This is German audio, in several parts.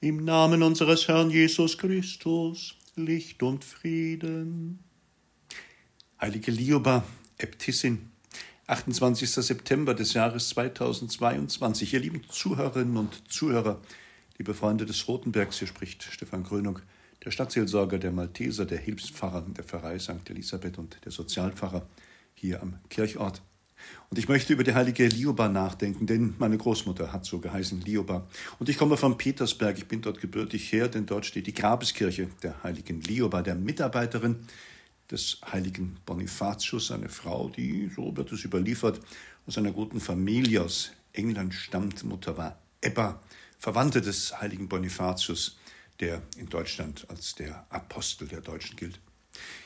Im Namen unseres Herrn Jesus Christus, Licht und Frieden. Heilige Lioba, Äbtissin, 28. September des Jahres 2022. Ihr lieben Zuhörerinnen und Zuhörer, liebe Freunde des Rotenbergs, hier spricht Stefan Krönung, der Stadtseelsorger der Malteser, der Hilfspfarrer der Pfarrei St. Elisabeth und der Sozialpfarrer hier am Kirchort. Und ich möchte über die heilige Lioba nachdenken, denn meine Großmutter hat so geheißen, Lioba. Und ich komme von Petersberg, ich bin dort gebürtig her, denn dort steht die Grabeskirche der heiligen Lioba, der Mitarbeiterin des heiligen Bonifatius, eine Frau, die, so wird es überliefert, aus einer guten Familie aus England stammt. Mutter war Ebba, Verwandte des heiligen Bonifatius, der in Deutschland als der Apostel der Deutschen gilt.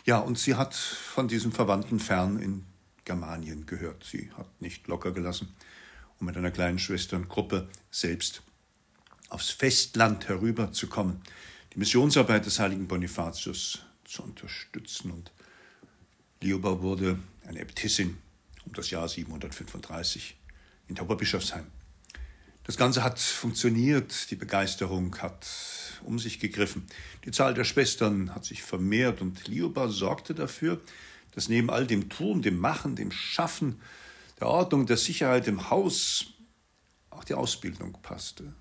Ja, und sie hat von diesem Verwandten fern in Germanien gehört. Sie hat nicht locker gelassen, um mit einer kleinen Schwesterngruppe selbst aufs Festland herüberzukommen, die Missionsarbeit des heiligen Bonifatius zu unterstützen. Und Lioba wurde eine Äbtissin um das Jahr 735 in Tauberbischofsheim. Das Ganze hat funktioniert, die Begeisterung hat um sich gegriffen, die Zahl der Schwestern hat sich vermehrt und Lioba sorgte dafür, dass neben all dem Tun, dem Machen, dem Schaffen, der Ordnung, der Sicherheit im Haus auch die Ausbildung passte.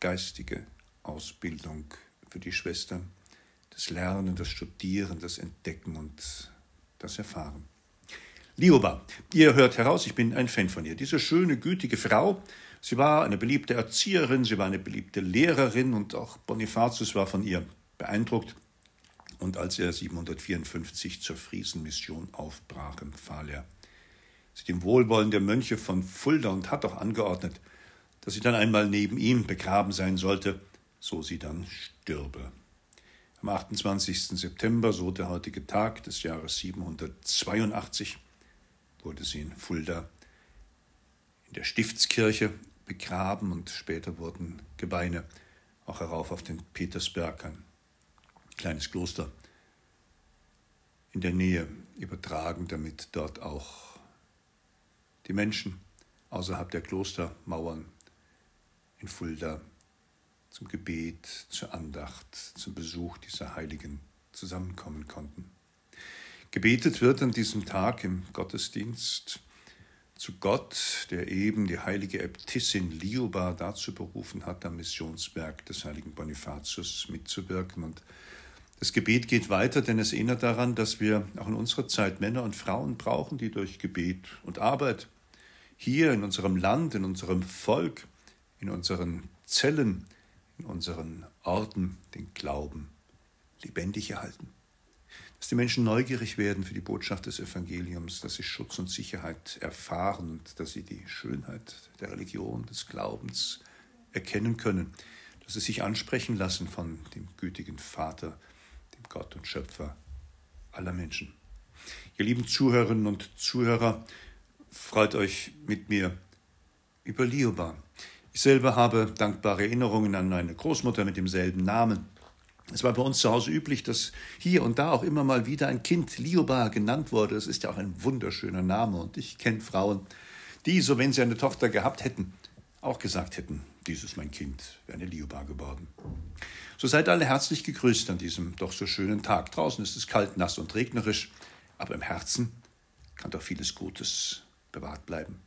Geistige Ausbildung für die Schwestern, das Lernen, das Studieren, das Entdecken und das Erfahren. Lioba, ihr hört heraus, ich bin ein Fan von ihr. Diese schöne, gütige Frau, sie war eine beliebte Erzieherin, sie war eine beliebte Lehrerin und auch Bonifatius war von ihr beeindruckt. Und als er 754 zur Friesenmission aufbrach, empfahl er sie dem Wohlwollen der Mönche von Fulda und hat auch angeordnet, dass sie dann einmal neben ihm begraben sein sollte, so sie dann stürbe. Am 28. September, so der heutige Tag des Jahres 782, wurde sie in Fulda in der Stiftskirche begraben und später wurden Gebeine auch herauf auf den Petersberg, ein kleines Kloster in der Nähe übertragen, damit dort auch die Menschen außerhalb der Klostermauern in Fulda zum Gebet, zur Andacht, zum Besuch dieser Heiligen zusammenkommen konnten. Gebetet wird an diesem Tag im Gottesdienst zu Gott, der eben die heilige Äbtissin Lioba dazu berufen hat, am Missionswerk des heiligen Bonifatius mitzuwirken und das Gebet geht weiter, denn es erinnert daran, dass wir auch in unserer Zeit Männer und Frauen brauchen, die durch Gebet und Arbeit hier in unserem Land, in unserem Volk, in unseren Zellen, in unseren Orten den Glauben lebendig erhalten. Dass die Menschen neugierig werden für die Botschaft des Evangeliums, dass sie Schutz und Sicherheit erfahren und dass sie die Schönheit der Religion, des Glaubens erkennen können, dass sie sich ansprechen lassen von dem gütigen Vater, Gott und Schöpfer aller Menschen. Ihr lieben Zuhörerinnen und Zuhörer, freut euch mit mir über Lioba. Ich selber habe dankbare Erinnerungen an meine Großmutter mit demselben Namen. Es war bei uns zu Hause üblich, dass hier und da auch immer mal wieder ein Kind Lioba genannt wurde. Es ist ja auch ein wunderschöner Name und ich kenne Frauen, die, so wenn sie eine Tochter gehabt hätten, auch gesagt hätten, dies ist mein Kind, wäre eine Lioba geworden. So seid alle herzlich gegrüßt an diesem doch so schönen Tag. Draußen ist es kalt, nass und regnerisch, aber im Herzen kann doch vieles Gutes bewahrt bleiben.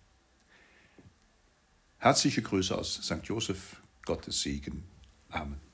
Herzliche Grüße aus St. Joseph, Gottes Segen. Amen.